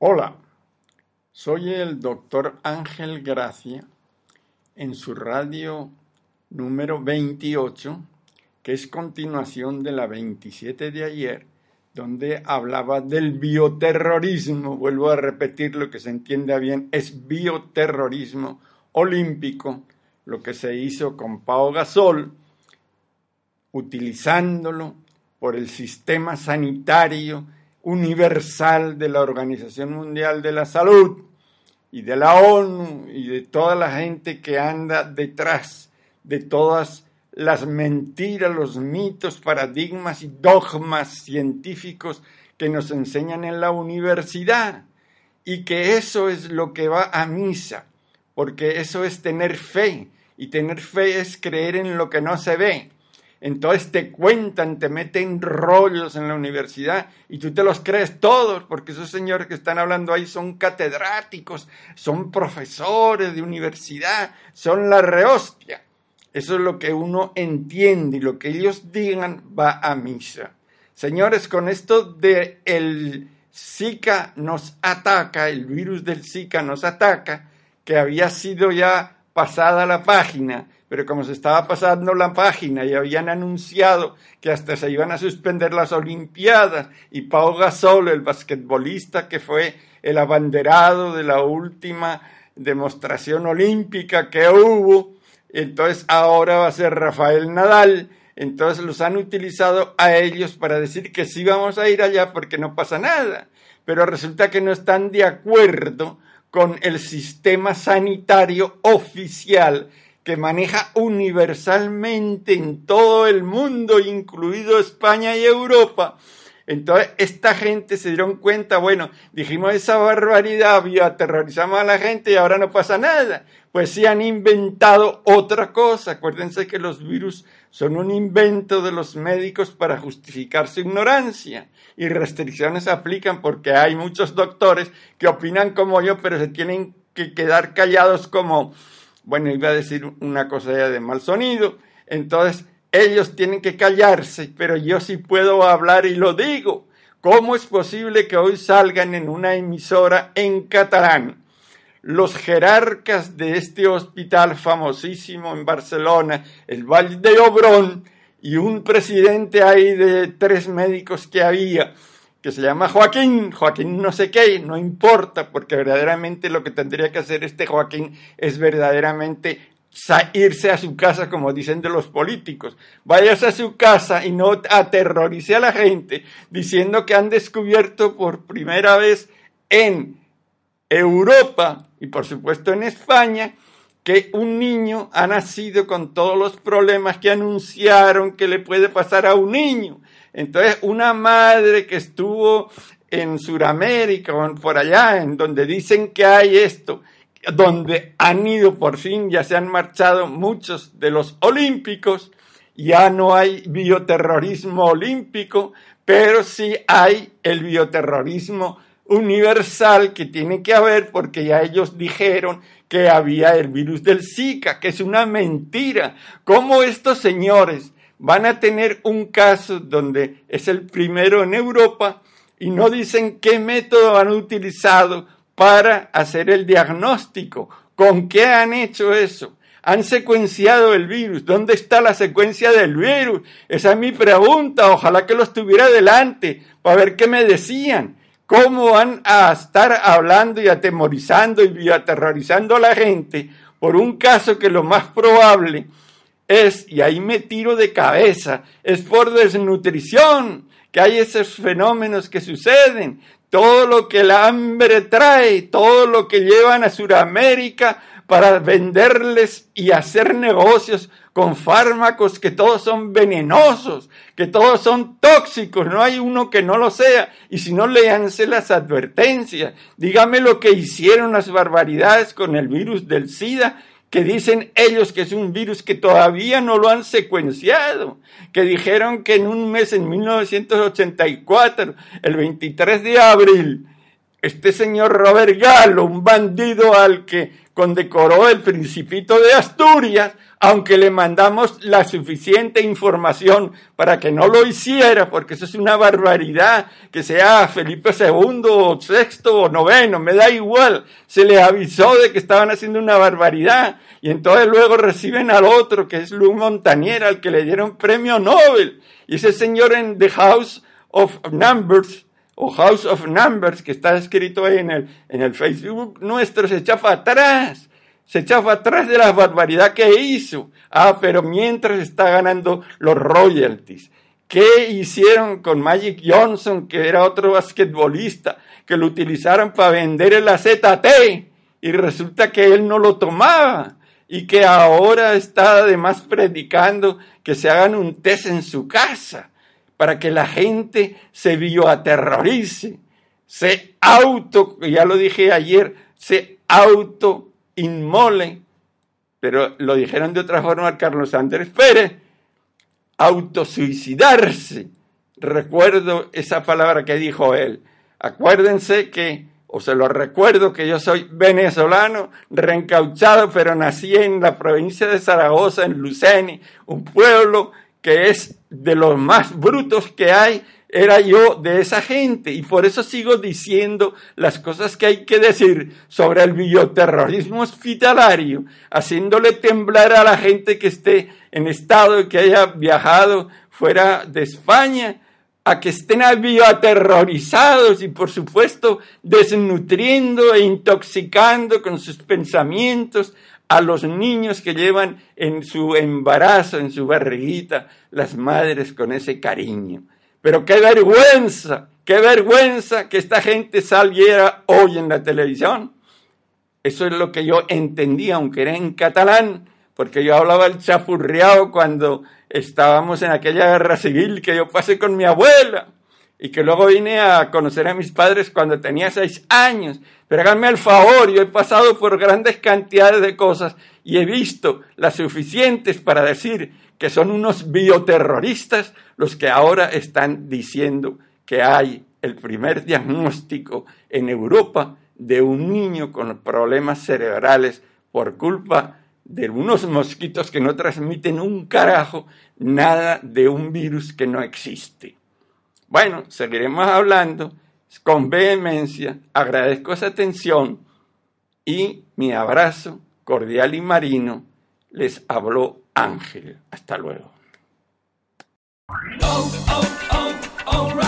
Hola, soy el doctor Ángel Gracia en su radio número 28, que es continuación de la 27 de ayer, donde hablaba del bioterrorismo. Vuelvo a repetir lo que se entienda bien, es bioterrorismo olímpico, lo que se hizo con Pau Gasol, utilizándolo por el sistema sanitario universal de la Organización Mundial de la Salud y de la ONU y de toda la gente que anda detrás de todas las mentiras, los mitos, paradigmas y dogmas científicos que nos enseñan en la universidad y que eso es lo que va a misa, porque eso es tener fe y tener fe es creer en lo que no se ve. Entonces te cuentan, te meten rollos en la universidad y tú te los crees todos, porque esos señores que están hablando ahí son catedráticos, son profesores de universidad, son la rehostia. Eso es lo que uno entiende y lo que ellos digan va a misa. Señores, con esto de el Zika nos ataca, el virus del Zika nos ataca, que había sido ya pasada la página, pero como se estaba pasando la página y habían anunciado que hasta se iban a suspender las Olimpiadas y Pau Gasol, el basquetbolista que fue el abanderado de la última demostración olímpica que hubo, entonces ahora va a ser Rafael Nadal, entonces los han utilizado a ellos para decir que sí vamos a ir allá porque no pasa nada, pero resulta que no están de acuerdo con el sistema sanitario oficial que maneja universalmente en todo el mundo, incluido España y Europa. Entonces, esta gente se dieron cuenta, bueno, dijimos esa barbaridad, aterrorizamos a la gente y ahora no pasa nada. Pues sí han inventado otra cosa. Acuérdense que los virus son un invento de los médicos para justificar su ignorancia. Y restricciones aplican porque hay muchos doctores que opinan como yo, pero se tienen que quedar callados como bueno, iba a decir una cosa ya de mal sonido, entonces ellos tienen que callarse, pero yo sí puedo hablar y lo digo. ¿Cómo es posible que hoy salgan en una emisora en catalán los jerarcas de este hospital famosísimo en Barcelona, el Valle de Obrón, y un presidente ahí de tres médicos que había, que se llama Joaquín, Joaquín no sé qué, no importa, porque verdaderamente lo que tendría que hacer este Joaquín es verdaderamente irse a su casa, como dicen de los políticos. Váyase a su casa y no aterrorice a la gente diciendo que han descubierto por primera vez en Europa y por supuesto en España que un niño ha nacido con todos los problemas que anunciaron que le puede pasar a un niño. Entonces, una madre que estuvo en Sudamérica o por allá, en donde dicen que hay esto, donde han ido por fin, ya se han marchado muchos de los olímpicos, ya no hay bioterrorismo olímpico, pero sí hay el bioterrorismo universal que tiene que haber porque ya ellos dijeron que había el virus del Zika, que es una mentira. ¿Cómo estos señores van a tener un caso donde es el primero en Europa y no dicen qué método han utilizado para hacer el diagnóstico? ¿Con qué han hecho eso? han secuenciado el virus. ¿Dónde está la secuencia del virus? Esa es mi pregunta. Ojalá que lo estuviera delante para ver qué me decían. ¿Cómo van a estar hablando y atemorizando y aterrorizando a la gente por un caso que lo más probable es, y ahí me tiro de cabeza, es por desnutrición, que hay esos fenómenos que suceden, todo lo que el hambre trae, todo lo que llevan a Sudamérica para venderles y hacer negocios con fármacos que todos son venenosos, que todos son tóxicos, no hay uno que no lo sea. Y si no, leanse las advertencias. Dígame lo que hicieron las barbaridades con el virus del SIDA que dicen ellos que es un virus que todavía no lo han secuenciado, que dijeron que en un mes, en 1984, el 23 de abril, este señor Robert Gallo, un bandido al que condecoró el Principito de Asturias, aunque le mandamos la suficiente información para que no lo hiciera, porque eso es una barbaridad, que sea Felipe II o sexto o noveno, me da igual, se le avisó de que estaban haciendo una barbaridad, y entonces luego reciben al otro, que es Luc Montagnier, al que le dieron premio Nobel, y ese señor en The House of Numbers, o House of Numbers, que está escrito ahí en el, en el Facebook nuestro, se echa para atrás. Se echa para atrás de la barbaridad que hizo. Ah, pero mientras está ganando los royalties. ¿Qué hicieron con Magic Johnson, que era otro basquetbolista, que lo utilizaron para vender el AZT? Y resulta que él no lo tomaba. Y que ahora está además predicando que se hagan un test en su casa para que la gente se bioaterrorice, se auto, ya lo dije ayer, se auto inmole, pero lo dijeron de otra forma Carlos Andrés Pérez, autosuicidarse. Recuerdo esa palabra que dijo él. Acuérdense que, o se lo recuerdo, que yo soy venezolano, reencauchado, pero nací en la provincia de Zaragoza, en Luceni, un pueblo que es de los más brutos que hay, era yo de esa gente. Y por eso sigo diciendo las cosas que hay que decir sobre el bioterrorismo hospitalario, haciéndole temblar a la gente que esté en estado que haya viajado fuera de España, a que estén bioaterrorizados y por supuesto desnutriendo e intoxicando con sus pensamientos a los niños que llevan en su embarazo, en su barriguita, las madres con ese cariño. Pero qué vergüenza, qué vergüenza que esta gente saliera hoy en la televisión. Eso es lo que yo entendía, aunque era en catalán, porque yo hablaba el chafurreado cuando estábamos en aquella guerra civil que yo pasé con mi abuela y que luego vine a conocer a mis padres cuando tenía seis años. Pero háganme el favor, yo he pasado por grandes cantidades de cosas y he visto las suficientes para decir que son unos bioterroristas los que ahora están diciendo que hay el primer diagnóstico en Europa de un niño con problemas cerebrales por culpa de unos mosquitos que no transmiten un carajo nada de un virus que no existe. Bueno, seguiremos hablando con vehemencia. Agradezco esa atención y mi abrazo cordial y marino. Les habló Ángel. Hasta luego. Oh, oh, oh,